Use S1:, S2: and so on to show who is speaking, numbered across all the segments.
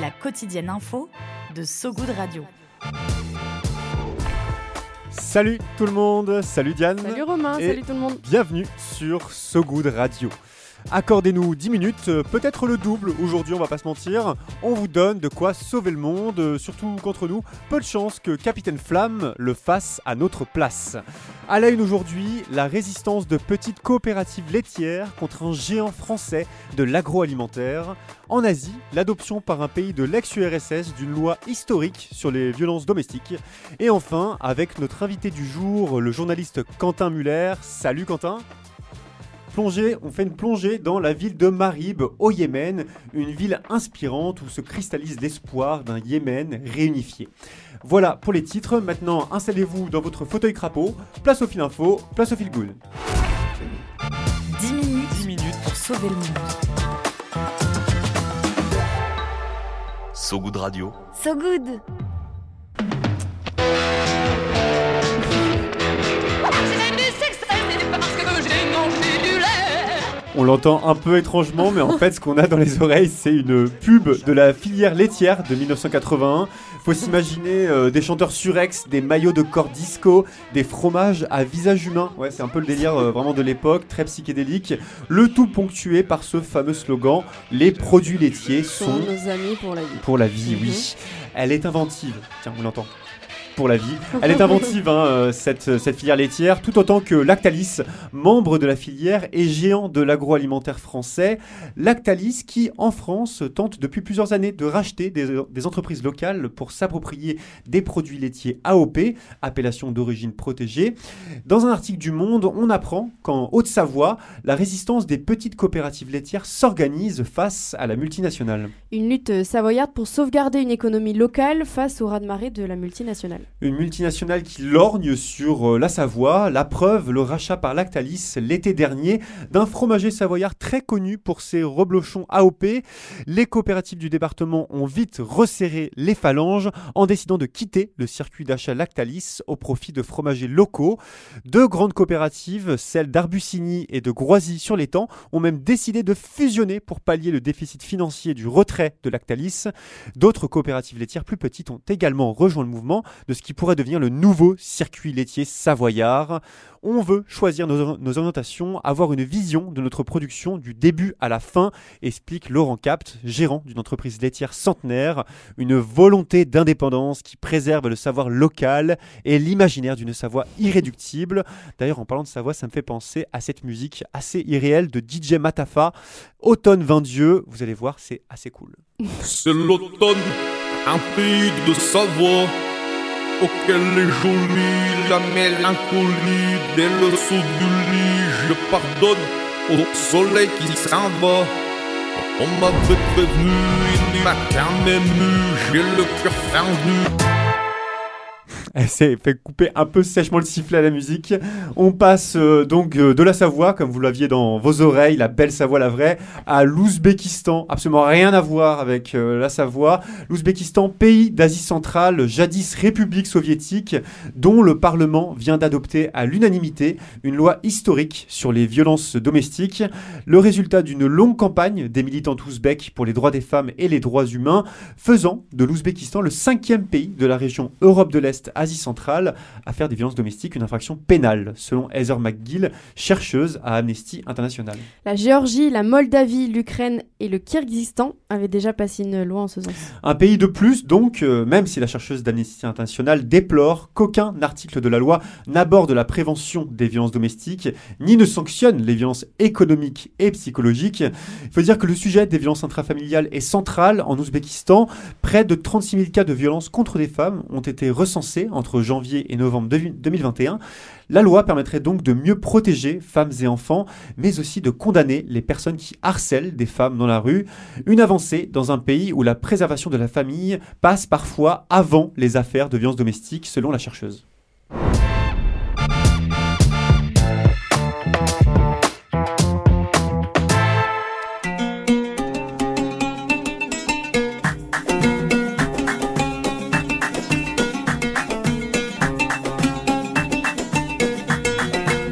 S1: La quotidienne info de So Good Radio.
S2: Salut tout le monde, salut Diane.
S3: Salut Romain,
S2: Et
S3: salut tout le monde.
S2: Bienvenue sur So Good Radio. Accordez-nous 10 minutes, euh, peut-être le double. Aujourd'hui, on va pas se mentir. On vous donne de quoi sauver le monde, euh, surtout contre nous. Peu de chance que Capitaine Flamme le fasse à notre place. À la une aujourd'hui, la résistance de petites coopératives laitières contre un géant français de l'agroalimentaire. En Asie, l'adoption par un pays de l'ex-URSS d'une loi historique sur les violences domestiques. Et enfin, avec notre invité du jour, le journaliste Quentin Muller. Salut Quentin Plongée, on fait une plongée dans la ville de Marib au Yémen, une ville inspirante où se cristallise l'espoir d'un Yémen réunifié. Voilà pour les titres, maintenant installez-vous dans votre fauteuil crapaud, place au fil info, place au fil good.
S1: 10 minutes, 10 minutes pour sauver le monde.
S4: So Good Radio.
S1: So Good
S2: On l'entend un peu étrangement, mais en fait, ce qu'on a dans les oreilles, c'est une pub de la filière laitière de 1981. Faut s'imaginer euh, des chanteurs surex, des maillots de corps disco, des fromages à visage humain. Ouais, c'est un peu le délire euh, vraiment de l'époque, très psychédélique. Le tout ponctué par ce fameux slogan Les produits laitiers
S3: Sont
S2: sont
S3: nos amis pour la vie.
S2: pour la vie, oui. Elle est inventive. Tiens, on l'entend. Pour la vie. Elle est inventive, hein, euh, cette, cette filière laitière, tout autant que Lactalis, membre de la filière et géant de l'agroalimentaire français. Lactalis qui, en France, tente depuis plusieurs années de racheter des, des entreprises locales pour s'approprier des produits laitiers AOP, appellation d'origine protégée. Dans un article du Monde, on apprend qu'en Haute-Savoie, la résistance des petites coopératives laitières s'organise face à la multinationale.
S3: Une lutte savoyarde pour sauvegarder une économie locale face au raz-de-marée de la multinationale.
S2: Une multinationale qui lorgne sur euh, la Savoie, la preuve, le rachat par Lactalis l'été dernier d'un fromager savoyard très connu pour ses reblochons AOP. Les coopératives du département ont vite resserré les phalanges en décidant de quitter le circuit d'achat Lactalis au profit de fromagers locaux. Deux grandes coopératives, celles d'Arbusigny et de Groisy-sur-l'Étang, ont même décidé de fusionner pour pallier le déficit financier du retrait de Lactalis. D'autres coopératives laitières plus petites ont également rejoint le mouvement ce qui pourrait devenir le nouveau circuit laitier savoyard. On veut choisir nos, orientations, avoir une vision de notre production du début à la fin, explique Laurent Capt, gérant d'une entreprise laitière centenaire, une volonté d'indépendance qui préserve le savoir local et l'imaginaire d'une Savoie irréductible. D'ailleurs, en parlant de Savoie, ça me fait penser à cette musique assez irréelle de DJ Matafa, Automne 20 Dieu. Vous allez voir, c'est assez cool.
S5: C'est l'automne, un pays de Savoie, auquel est jolie la mélancolie dès le saut du lit. Je pardonne au soleil qui s'en va. On m'avait prévenu, il m'a quand même j'ai le cœur fendu.
S2: Elle s'est fait couper un peu sèchement le sifflet à la musique. On passe euh, donc euh, de la Savoie, comme vous l'aviez dans vos oreilles, la belle Savoie, la vraie, à l'Ouzbékistan. Absolument rien à voir avec euh, la Savoie. L'Ouzbékistan, pays d'Asie centrale, jadis république soviétique, dont le Parlement vient d'adopter à l'unanimité une loi historique sur les violences domestiques. Le résultat d'une longue campagne des militants ouzbeks pour les droits des femmes et les droits humains, faisant de l'Ouzbékistan le cinquième pays de la région Europe de l'Est Asie centrale à faire des violences domestiques une infraction pénale, selon Heather McGill, chercheuse à Amnesty International.
S3: La Géorgie, la Moldavie, l'Ukraine et le Kyrgyzstan avaient déjà passé une loi en ce sens.
S2: Un pays de plus, donc, euh, même si la chercheuse d'Amnesty International déplore qu'aucun article de la loi n'aborde la prévention des violences domestiques, ni ne sanctionne les violences économiques et psychologiques. Il faut dire que le sujet des violences intrafamiliales est central en Ouzbékistan. Près de 36 000 cas de violences contre des femmes ont été recensés entre janvier et novembre 2021. La loi permettrait donc de mieux protéger femmes et enfants, mais aussi de condamner les personnes qui harcèlent des femmes dans la rue. Une avancée dans un pays où la préservation de la famille passe parfois avant les affaires de violence domestique, selon la chercheuse.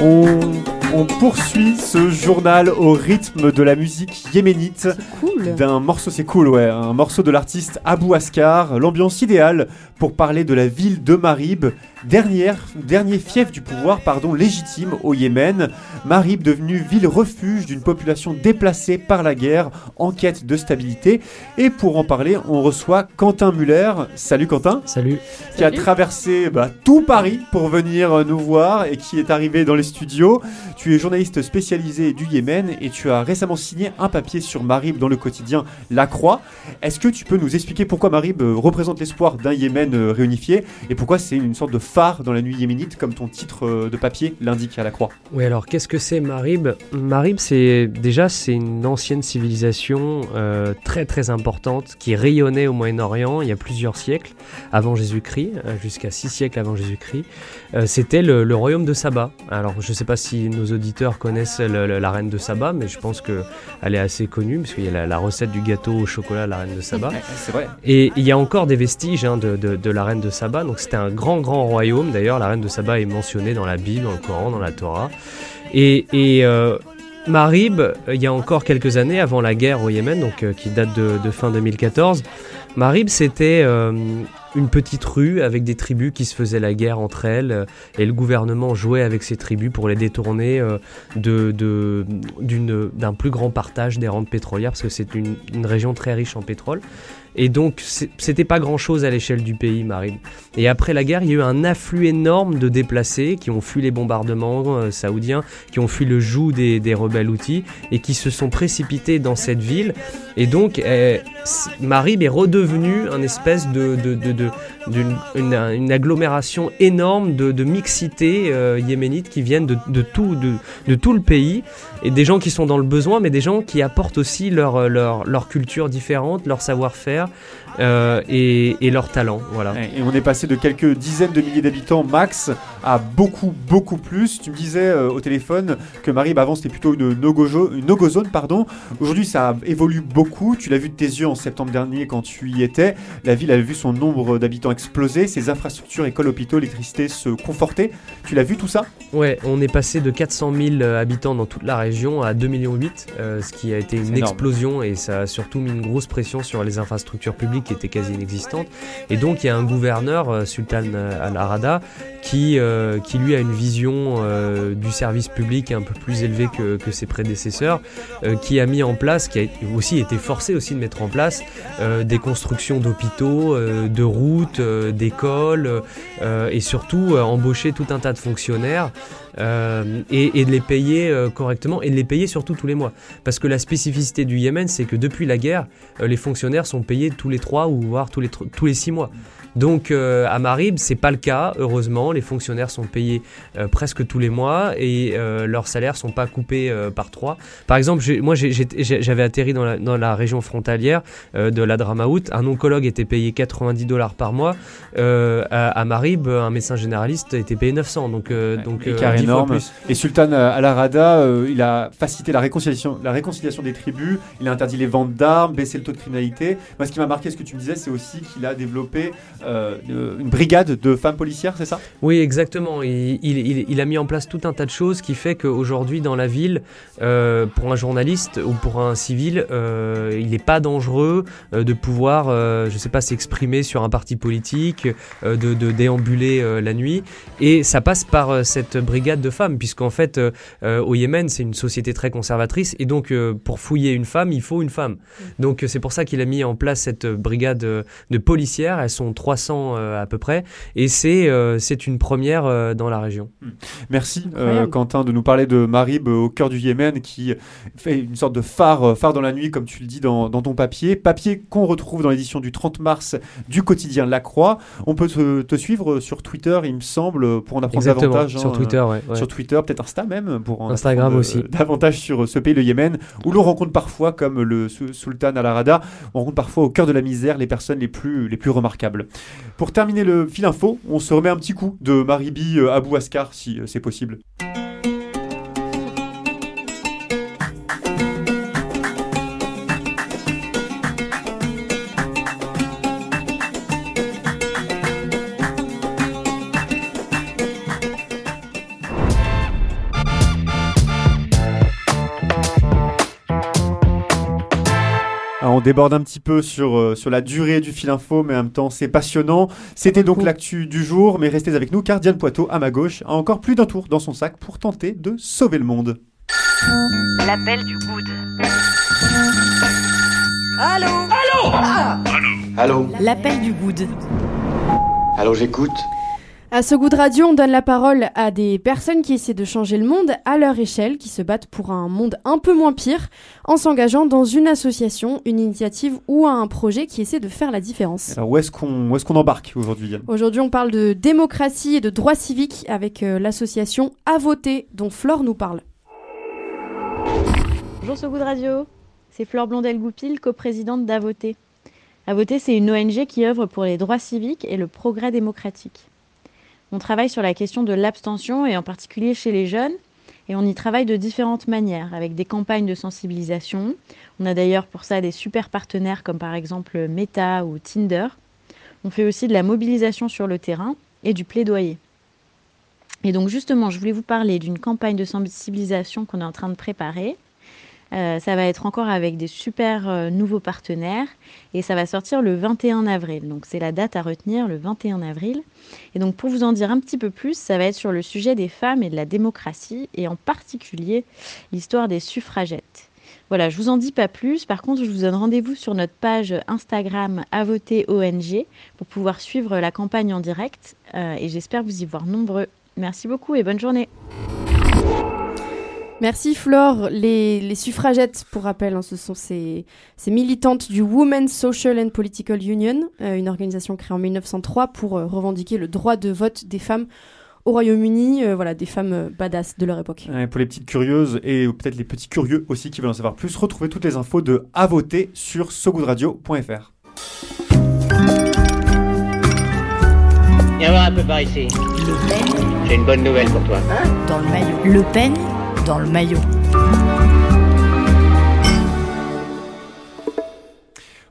S2: On, on poursuit ce journal au rythme de la musique yéménite.
S3: Cool.
S2: D'un morceau, c'est cool, ouais. Un morceau de l'artiste Abou Askar. L'ambiance idéale pour parler de la ville de Marib, dernière, dernier fief du pouvoir pardon, légitime au Yémen. Marib devenue ville refuge d'une population déplacée par la guerre en quête de stabilité. Et pour en parler, on reçoit Quentin Muller. Salut Quentin.
S4: Salut.
S2: Qui a traversé bah, tout Paris pour venir nous voir et qui est arrivé dans les studios. Tu es journaliste spécialisé du Yémen et tu as récemment signé un papier sur Marib dans le quotidien La Croix. Est-ce que tu peux nous expliquer pourquoi Marib euh, représente l'espoir d'un Yémen euh, réunifié et pourquoi c'est une sorte de phare dans la nuit yéménite comme ton titre euh, de papier l'indique à La Croix?
S4: Oui, alors qu'est-ce que c'est Marib? Marib, c'est déjà c'est une ancienne civilisation très très importante qui rayonnait au Moyen-Orient il y a plusieurs siècles avant Jésus-Christ, jusqu'à six siècles avant Jésus-Christ. C'était le, le royaume de Saba. Alors je ne sais pas si nos auditeurs connaissent le- le- la reine de Saba, mais je pense que elle est assez connue parce qu'il y a la, la recette du gâteau au chocolat de la reine de Saba.
S2: Ouais, C'est vrai.
S4: Et il y a encore des vestiges hein, de, de- de la reine de Saba. Donc c'était un grand, grand royaume. D'ailleurs, la reine de Saba est mentionnée dans la Bible, dans le Coran, dans la Torah. Et, et euh, Marib, euh, il y a encore quelques années, avant la guerre au Yémen, donc euh, qui date de, de fin 2014, Marib c'était euh, une petite rue avec des tribus qui se faisaient la guerre entre elles. euh, et le gouvernement jouait avec ces tribus pour les détourner euh, d'un plus grand partage des rentes pétrolières, parce que c'est une région très riche en pétrole. Et donc, c'était pas grand chose à l'échelle du pays, Marib. Et après la guerre, il y a eu un afflux énorme de déplacés qui ont fui les bombardements euh, saoudiens, qui ont fui le joug des, rebelles outils et qui se sont précipités dans cette ville. Et donc, euh, Marib est redevenu un espèce de, d'une une, une agglomération énorme de, de mixité euh, yéménite qui viennent de, tout, de tout le pays et des gens qui sont dans le besoin, mais des gens qui apportent aussi leur, leur, leur culture différente, leur savoir-faire euh, et, et leur talent. Voilà.
S2: Et on est passé de quelques dizaines de milliers d'habitants max à beaucoup, beaucoup plus. Tu me disais euh, au téléphone que Marib avant c'était plutôt une no-go zone. pardon. Aujourd'hui ça évolue beaucoup. Tu l'as vu de tes yeux en septembre dernier quand tu y étais. La ville a vu son nombre d'habitants exploser, ses infrastructures, écoles, hôpitaux, électricité se conforter. Tu l'as vu tout ça?
S4: Ouais, on est passé de 400 000 euh, habitants dans toute la région à 2,8 millions, euh, ce qui a été une
S2: énorme.
S4: explosion et ça a surtout mis une grosse pression sur les infrastructures publiques qui étaient quasi inexistantes. Et donc il y a un gouverneur, euh, Sultan euh, Al-Arada, qui, euh, qui lui a une vision euh, du service public un peu plus élevée que, ses prédécesseurs, euh, qui a mis en place, qui a aussi été forcé aussi de mettre en place des constructions d'hôpitaux, de routes, d'écoles, et surtout embaucher tout un tas de fonctionnaires et, de les payer correctement et de les payer surtout tous les mois. Parce que la spécificité du Yémen, c'est que depuis la guerre, les fonctionnaires sont payés tous les 3 ou voire tous les, tous les 6 mois. Donc à Marib, c'est pas le cas, heureusement. Les fonctionnaires sont payés euh, presque tous les mois et euh, leurs salaires sont pas coupés euh, par trois. Par exemple, moi j'avais atterri dans la, dans la région frontalière de la Dramaout. Un oncologue était payé 90 dollars par mois. À, à Marib, un médecin généraliste était payé 900. Donc, donc
S2: Écart
S4: 10 fois
S2: énorme.
S4: plus.
S2: Et Sultan Al-Arada, il a facilité la réconciliation, la réconciliation des tribus, il a interdit les ventes d'armes, baissé le taux de criminalité. Moi, ce qui m'a marqué, ce que tu me disais, c'est aussi qu'il a développé euh, une brigade de femmes policières, c'est ça?
S4: Oui, exactement. Il, a mis en place tout un tas de choses qui fait qu'aujourd'hui, dans la ville, euh, pour un journaliste ou pour un civil, euh, il n'est pas dangereux euh, de pouvoir, je sais pas, s'exprimer sur un parti politique, de, déambuler la nuit. Et ça passe par cette brigade de femmes, puisqu'en fait, au Yémen, c'est une société très conservatrice. Et donc, pour fouiller une femme, il faut une femme. Donc, c'est pour ça qu'il a mis en place cette brigade de policières. Elles sont 300 1300 euh, à peu près, et c'est c'est première euh, dans la région.
S2: Merci euh. Quentin de nous parler de Marib euh, au cœur du Yémen qui fait une sorte de phare, phare dans la nuit comme tu le dis dans, dans ton papier. Papier qu'on retrouve dans l'édition du 30 mars du quotidien La Croix. On peut te, te suivre sur Twitter il me semble pour en apprendre
S4: Exactement,
S2: davantage.
S4: sur
S2: hein,
S4: Twitter, ouais, ouais.
S2: Sur Twitter, peut-être Insta même pour en
S4: Instagram
S2: apprendre,
S4: aussi.
S2: davantage sur ce pays, le Yémen, où l'on rencontre parfois, comme le su- sultan Al-Arada, on rencontre parfois au cœur de la misère les personnes les plus, les plus remarquables. Pour terminer le fil info, on se remet un petit coup de Maribi euh, Abou Askar, si euh, c'est possible. Déborde un petit peu sur, euh, sur la durée du fil info, mais en même temps c'est passionnant. C'était donc l'actu du jour, mais restez avec nous car Diane Poitot, à ma gauche, a encore plus d'un tour dans son sac pour tenter de sauver le monde.
S1: L'appel du good.
S6: Allô? Allô?
S7: Allô?
S1: L'appel du good.
S7: Allô, j'écoute
S3: À ce goût de radio, on donne la parole à des personnes qui essaient de changer le monde à leur échelle, qui se battent pour un monde un peu moins pire, en s'engageant dans une association, une initiative ou un projet qui essaie de faire la différence.
S2: Alors où est-ce qu'on qu'on embarque aujourd'hui,
S3: Aujourd'hui, on parle de démocratie et de droits civiques avec euh, l'association À voter, dont Flore nous parle.
S8: Bonjour ce goût de radio, c'est Flore Blondel-Goupil, coprésidente d'Avoter. Avoter, c'est une ONG qui œuvre pour les droits civiques et le progrès démocratique. On travaille sur la question de l'abstention et en particulier chez les jeunes et on y travaille de différentes manières avec des campagnes de sensibilisation. On a d'ailleurs pour ça des super partenaires comme par exemple Meta ou Tinder. On fait aussi de la mobilisation sur le terrain et du plaidoyer. Et donc justement, je voulais vous parler d'une campagne de sensibilisation qu'on est en train de préparer. Euh, ça va être encore avec des super euh, nouveaux partenaires et ça va sortir le 21 avril. Donc c'est la date à retenir, le 21 avril. Et donc pour vous en dire un petit peu plus, ça va être sur le sujet des femmes et de la démocratie et en particulier l'histoire des suffragettes. Voilà, je vous en dis pas plus. Par contre, je vous donne rendez-vous sur notre page Instagram à voter ONG pour pouvoir suivre la campagne en direct euh, et j'espère vous y voir nombreux. Merci beaucoup et bonne journée.
S3: Merci Flore. Les, les suffragettes, pour rappel, hein, ce sont ces, ces militantes du Women's Social and Political Union, euh, une organisation créée en 1903 pour euh, revendiquer le droit de vote des femmes au Royaume-Uni, euh, voilà, des femmes badass de leur époque.
S2: Ouais, Pour les petites curieuses et peut-être les petits curieux aussi qui veulent en savoir plus, retrouvez toutes les infos de À voter sur sogoodradio.fr.
S9: Viens voir un peu par ici. J'ai une bonne nouvelle pour toi.
S1: Dans le maillot. Le Pen le maillot.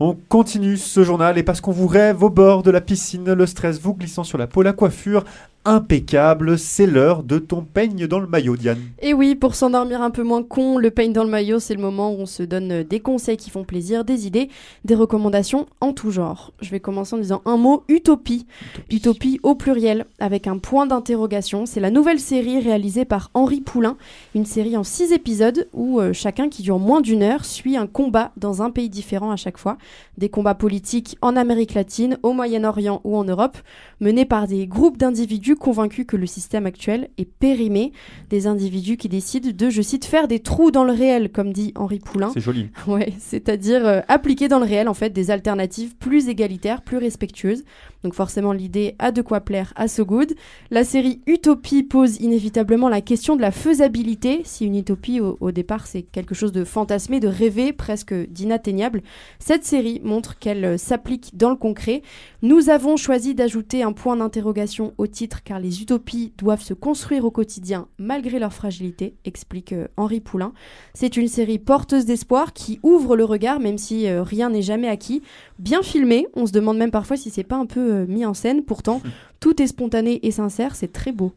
S2: On continue ce journal et parce qu'on vous rêve au bord de la piscine, le stress vous glissant sur la peau, la coiffure impeccable, c'est l'heure de ton peigne dans le maillot, Diane.
S3: Et oui, pour s'endormir un peu moins con, le peigne dans le maillot, c'est le moment où on se donne euh, des conseils qui font plaisir, des idées, des recommandations en tout genre. Je vais commencer en disant un mot, utopie. Utopie, au pluriel, avec un point d'interrogation. C'est la nouvelle série réalisée par Henri Poulain, une série en six épisodes où euh, chacun qui dure moins d'une heure suit un combat dans un pays différent à chaque fois. Des combats politiques en Amérique latine, au Moyen-Orient ou en Europe, menés par des groupes d'individus convaincus que le système actuel est périmé, des individus qui décident de, je cite, faire des trous dans le réel, comme dit Henri Poulain.
S2: C'est joli.
S3: Ouais, c'est-à-dire euh, appliquer dans le réel en fait des alternatives plus égalitaires, plus respectueuses. Donc forcément l'idée a de quoi plaire à So Good. La série Utopie pose inévitablement la question de la faisabilité. Si une utopie au, au départ c'est quelque chose de fantasmé, de rêvé, presque d'inatteignable, cette série montre qu'elle euh, s'applique dans le concret. Nous avons choisi d'ajouter un point d'interrogation au titre car les utopies doivent se construire au quotidien malgré leur fragilité, explique euh, Henri Poulain. C'est une série porteuse d'espoir qui ouvre le regard même si euh, rien n'est jamais acquis. Bien filmé, on se demande même parfois si c'est pas un peu euh, mis en scène. Pourtant, tout est spontané et sincère, c'est très beau.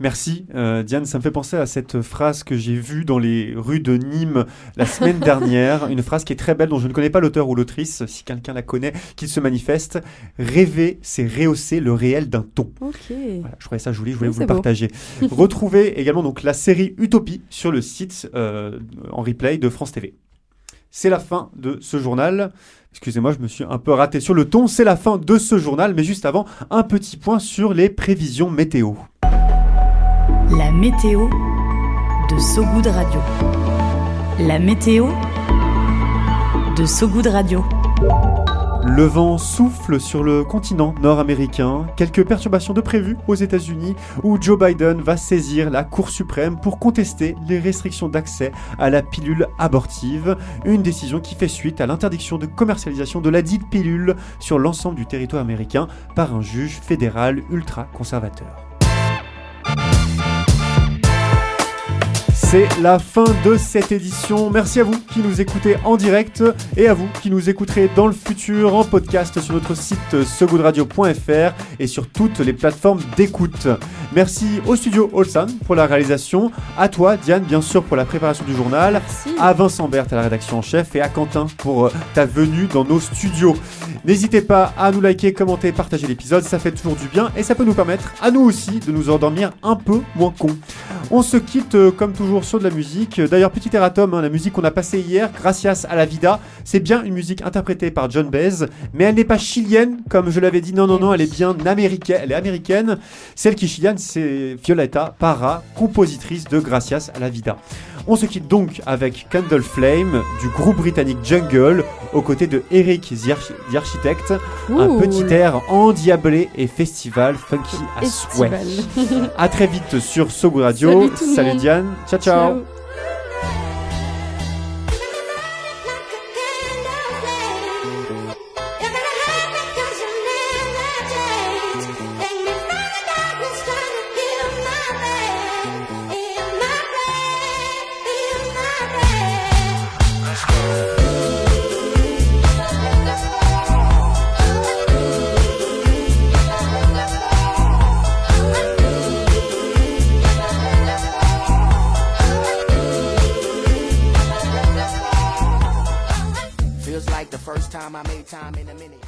S2: Merci euh, Diane, ça me fait penser à cette phrase que j'ai vue dans les rues de Nîmes la semaine dernière, une phrase qui est très belle dont je ne connais pas l'auteur ou l'autrice, si quelqu'un la connaît, qu'il se manifeste. Rêver, c'est rehausser le réel d'un ton. Voilà, je trouvais ça joli, je voulais
S3: Oui,
S2: vous le
S3: beau.
S2: partager. Retrouvez également donc la série Utopie sur le site euh, en replay de France TV. C'est la fin de ce journal. Excusez-moi, je me suis un peu raté sur le ton. C'est la fin de ce journal, mais juste avant, un petit point sur les prévisions météo.
S1: La météo de Sogoud Radio. La météo de Sogoud Radio.
S2: Le vent souffle sur le continent nord-américain, quelques perturbations de prévues aux États-Unis où Joe Biden va saisir la Cour suprême pour contester les restrictions d'accès à la pilule abortive, une décision qui fait suite à l'interdiction de commercialisation de la dite pilule sur l'ensemble du territoire américain par un juge fédéral ultra-conservateur. C'est la fin de cette édition. Merci à vous qui nous écoutez en direct et à vous qui nous écouterez dans le futur en podcast sur notre site segoudradio.fr et sur toutes les plateformes d'écoute. Merci au studio Olsan pour la réalisation, à toi Diane bien sûr pour la préparation du journal, à Vincent Berthe à la rédaction en chef et à Quentin pour euh, ta venue dans nos studios. N'hésitez pas à nous liker, commenter, partager l'épisode, ça fait toujours du bien et ça peut nous permettre à nous aussi de nous endormir un peu moins con. On se quitte euh, comme toujours sur de la musique. D'ailleurs, petit erratum, hein, la musique qu'on a passée hier, Gracias a la Vida, c'est bien une musique interprétée par John Baez, mais elle n'est pas chilienne, comme je l'avais dit. Non, non, non, elle est bien américaine. Elle est américaine. Celle qui est chilienne, c'est Violeta Parra, compositrice de Gracias a la Vida. On se quitte donc avec Candle Flame du groupe britannique Jungle, aux côtés de Eric The, Archi- The Architect, un petit air endiablé et festival funky à souhait. A très vite sur Sogo Radio.
S3: Salut
S2: Salut. Diane. ciao. ciao.
S3: Ciao.
S10: Time in a minute.